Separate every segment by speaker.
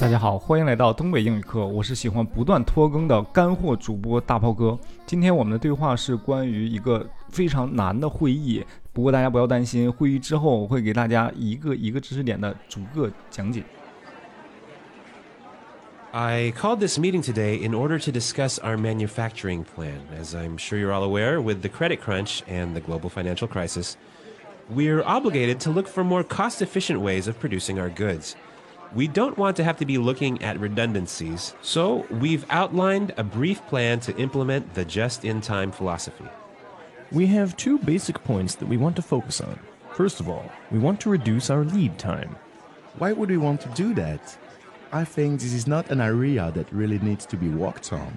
Speaker 1: 大家好，欢迎来到东北英语课，我是喜欢不断拖更的干货主播大炮哥。今天我们的对话是关于一个非常难的会议，不过大家不要担心，会议之后我会给大家一个一个知识点的逐个讲解。
Speaker 2: I called this meeting today in order to discuss our manufacturing plan. As I'm sure you're all aware, with the credit crunch and the global financial crisis, we're obligated to look for more cost efficient ways of producing our goods. We don't want to have to be looking at redundancies, so we've outlined a brief plan to implement the just in time philosophy.
Speaker 3: We have two basic points that we want to focus on. First of all, we want to reduce our lead time.
Speaker 4: Why would we want to do that? I think this is not an area that really needs to be worked on.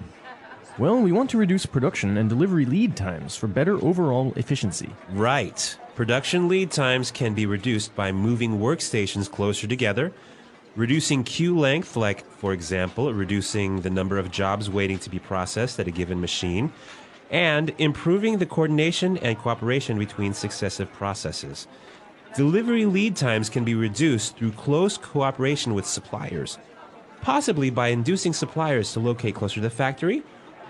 Speaker 3: Well, we want to reduce production and delivery lead times for better overall efficiency.
Speaker 2: Right. Production lead times can be reduced by moving workstations closer together, reducing queue length, like, for example, reducing the number of jobs waiting to be processed at a given machine, and improving the coordination and cooperation between successive processes. Delivery lead times can be reduced through close cooperation with suppliers, possibly by inducing suppliers to locate closer to the factory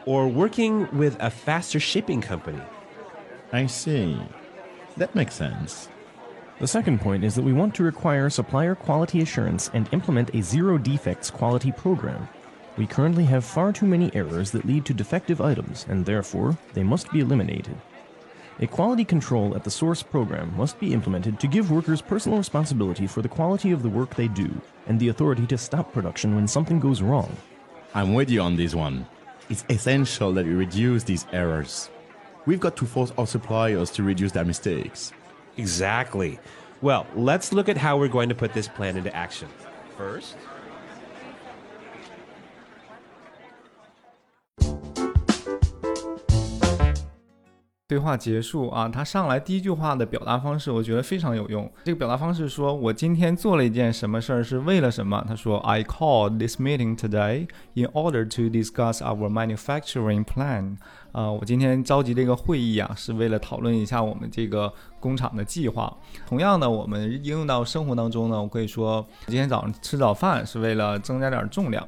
Speaker 2: or working with a faster shipping company.
Speaker 4: I see. That makes sense.
Speaker 3: The second point is that we want to require supplier quality assurance and implement a zero defects quality program. We currently have far too many errors that lead to defective items, and therefore, they must be eliminated. A quality control at the source program must be implemented to give workers personal responsibility for the quality of the work they do and the authority to stop production when something goes wrong.
Speaker 4: I'm with you on this one. It's essential that we reduce these errors. We've got to force our suppliers to reduce their mistakes.
Speaker 2: Exactly. Well, let's look at how we're going to put this plan into action. First,
Speaker 1: 对话结束啊，他上来第一句话的表达方式，我觉得非常有用。这个表达方式说：“我今天做了一件什么事儿，是为了什么？”他说：“I called this meeting today in order to discuss our manufacturing plan。”啊，我今天召集这个会议啊，是为了讨论一下我们这个工厂的计划。同样的，我们应用到生活当中呢，我可以说今天早上吃早饭是为了增加点重量。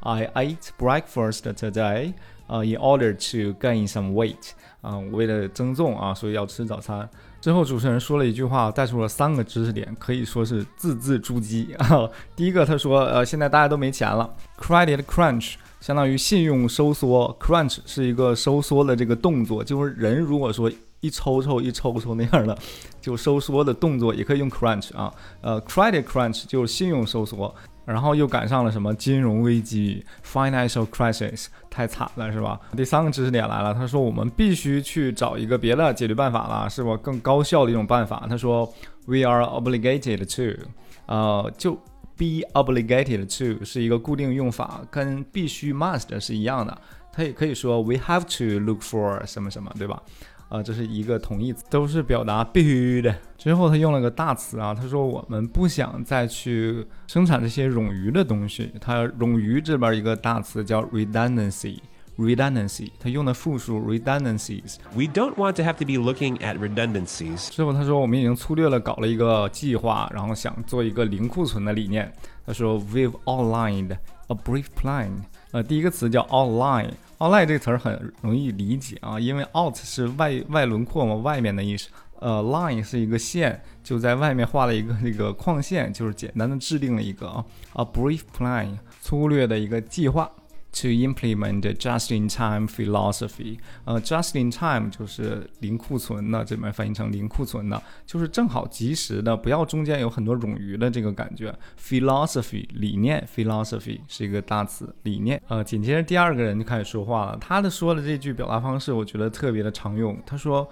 Speaker 1: I ate breakfast today, 呃 in order to gain some weight. 啊，为了增重啊，所以要吃早餐。之后主持人说了一句话，带出了三个知识点，可以说是字字珠玑啊。第一个，他说，呃，现在大家都没钱了，credit crunch 相当于信用收缩，crunch 是一个收缩的这个动作，就是人如果说一抽抽一抽抽那样的，就收缩的动作，也可以用 crunch 啊。呃，credit crunch 就是信用收缩。然后又赶上了什么金融危机 （financial crisis），太惨了，是吧？第三个知识点来了，他说我们必须去找一个别的解决办法了，是吧？更高效的一种办法。他说，we are obligated to，呃，就 be obligated to 是一个固定用法，跟必须 must 是一样的。他也可以说 we have to look for 什么什么，对吧？啊，这是一个同义词，都是表达必须的。之后他用了个大词啊，他说我们不想再去生产这些冗余的东西。他冗余这边一个大词叫 redundancy redundancy，redundancy，他用的复数 redundancies。
Speaker 2: We don't want to have to be looking at redundancies。
Speaker 1: 之后他说我们已经粗略了搞了一个计划，然后想做一个零库存的理念。他说 We've outlined a brief plan。呃，第一个词叫 outline。outline 这个词儿很容易理解啊，因为 out 是外外轮廓嘛，外面的意思。呃，line 是一个线，就在外面画了一个那个框线，就是简单的制定了一个啊，a brief plan，粗略的一个计划。To implement just-in-time philosophy，呃，just-in-time 就是零库存的，这边翻译成零库存的，就是正好及时的，不要中间有很多冗余的这个感觉。Philosophy 理念，philosophy 是一个大词，理念。呃，紧接着第二个人就开始说话了，他的说的这句表达方式，我觉得特别的常用。他说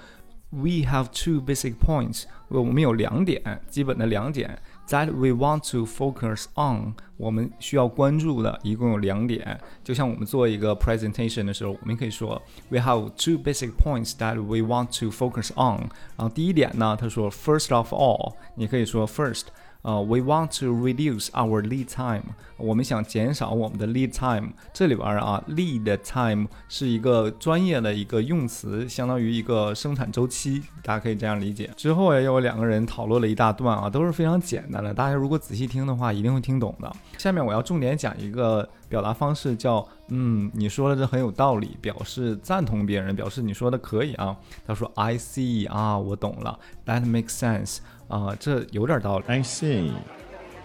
Speaker 1: ：“We have two basic points，我们有两点，基本的两点。” That we want to focus on，我们需要关注的一共有两点。就像我们做一个 presentation 的时候，我们可以说 we have two basic points that we want to focus on。然后第一点呢，他说 first of all，你可以说 first。 呃，we want to reduce our lead time，我们想减少我们的 lead time。这里边啊，lead time 是一个专业的一个用词，相当于一个生产周期，大家可以这样理解。之后也有两个人讨论了一大段啊，都是非常简单的，大家如果仔细听的话，一定会听懂的。下面我要重点讲一个表达方式，叫嗯，你说的这很有道理，表示赞同别人，表示你说的可以啊。他说 I see 啊，我懂了，That makes sense 啊，这有点道理。
Speaker 4: I see.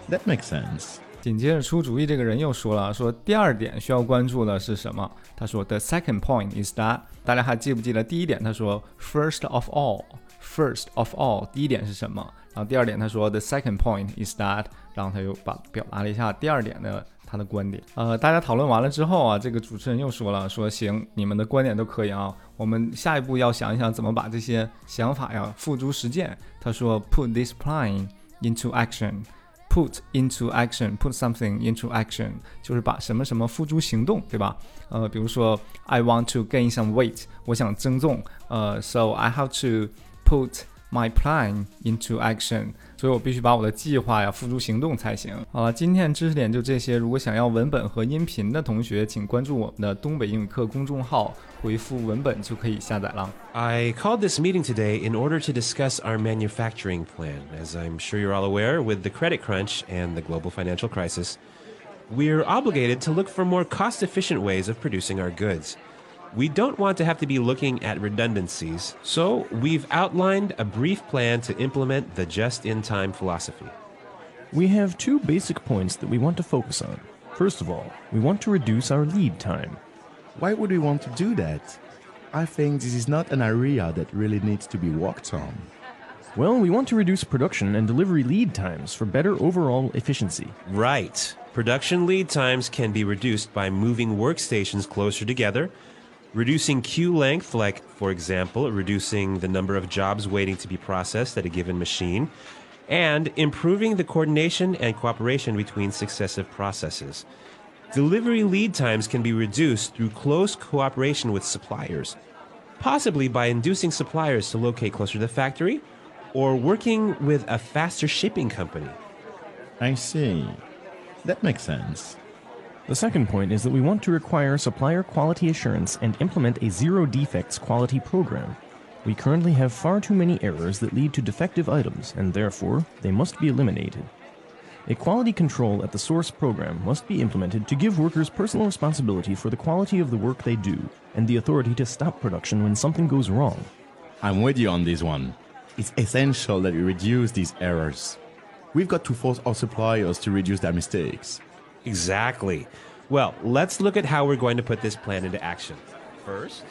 Speaker 4: That makes sense.
Speaker 1: 紧接着出主意这个人又说了，说第二点需要关注的是什么？他说 The second point is that，大家还记不记得第一点？他说 First of all，First of all，第一点是什么？然后第二点他说 The second point is that，然后他又把表达了一下第二点的他的观点。呃，大家讨论完了之后啊，这个主持人又说了，说行，你们的观点都可以啊，我们下一步要想一想怎么把这些想法呀付诸实践。他说 Put this plan into action。put into action, put something into action，就是把什么什么付诸行动，对吧？呃，比如说，I want to gain some weight，我想增重，呃，so I have to put my plan into action，所以我必须把我的计划呀付诸行动才行。好了，今天的知识点就这些。如果想要文本和音频的同学，请关注我们的东北英语课公众号，回复文本就可以下载了。
Speaker 2: I called this meeting today in order to discuss our manufacturing plan. As I'm sure you're all aware, with the credit crunch and the global financial crisis, we're obligated to look for more cost efficient ways of producing our goods. We don't want to have to be looking at redundancies, so we've outlined a brief plan to implement the just in time philosophy.
Speaker 3: We have two basic points that we want to focus on. First of all, we want to reduce our lead time.
Speaker 4: Why would we want to do that? I think this is not an area that really needs to be worked on.
Speaker 3: Well, we want to reduce production and delivery lead times for better overall efficiency.
Speaker 2: Right. Production lead times can be reduced by moving workstations closer together, reducing queue length, like, for example, reducing the number of jobs waiting to be processed at a given machine, and improving the coordination and cooperation between successive processes. Delivery lead times can be reduced through close cooperation with suppliers, possibly by inducing suppliers to locate closer to the factory or working with a faster shipping company.
Speaker 4: I see. That makes sense.
Speaker 3: The second point is that we want to require supplier quality assurance and implement a zero defects quality program. We currently have far too many errors that lead to defective items, and therefore, they must be eliminated. A quality control at the source program must be implemented to give workers personal responsibility for the quality of the work they do and the authority to stop production when something goes wrong.
Speaker 4: I'm with you on this one. It's essential that we reduce these errors. We've got to force our suppliers to reduce their mistakes.
Speaker 2: Exactly. Well, let's look at how we're going to put this plan into action. First,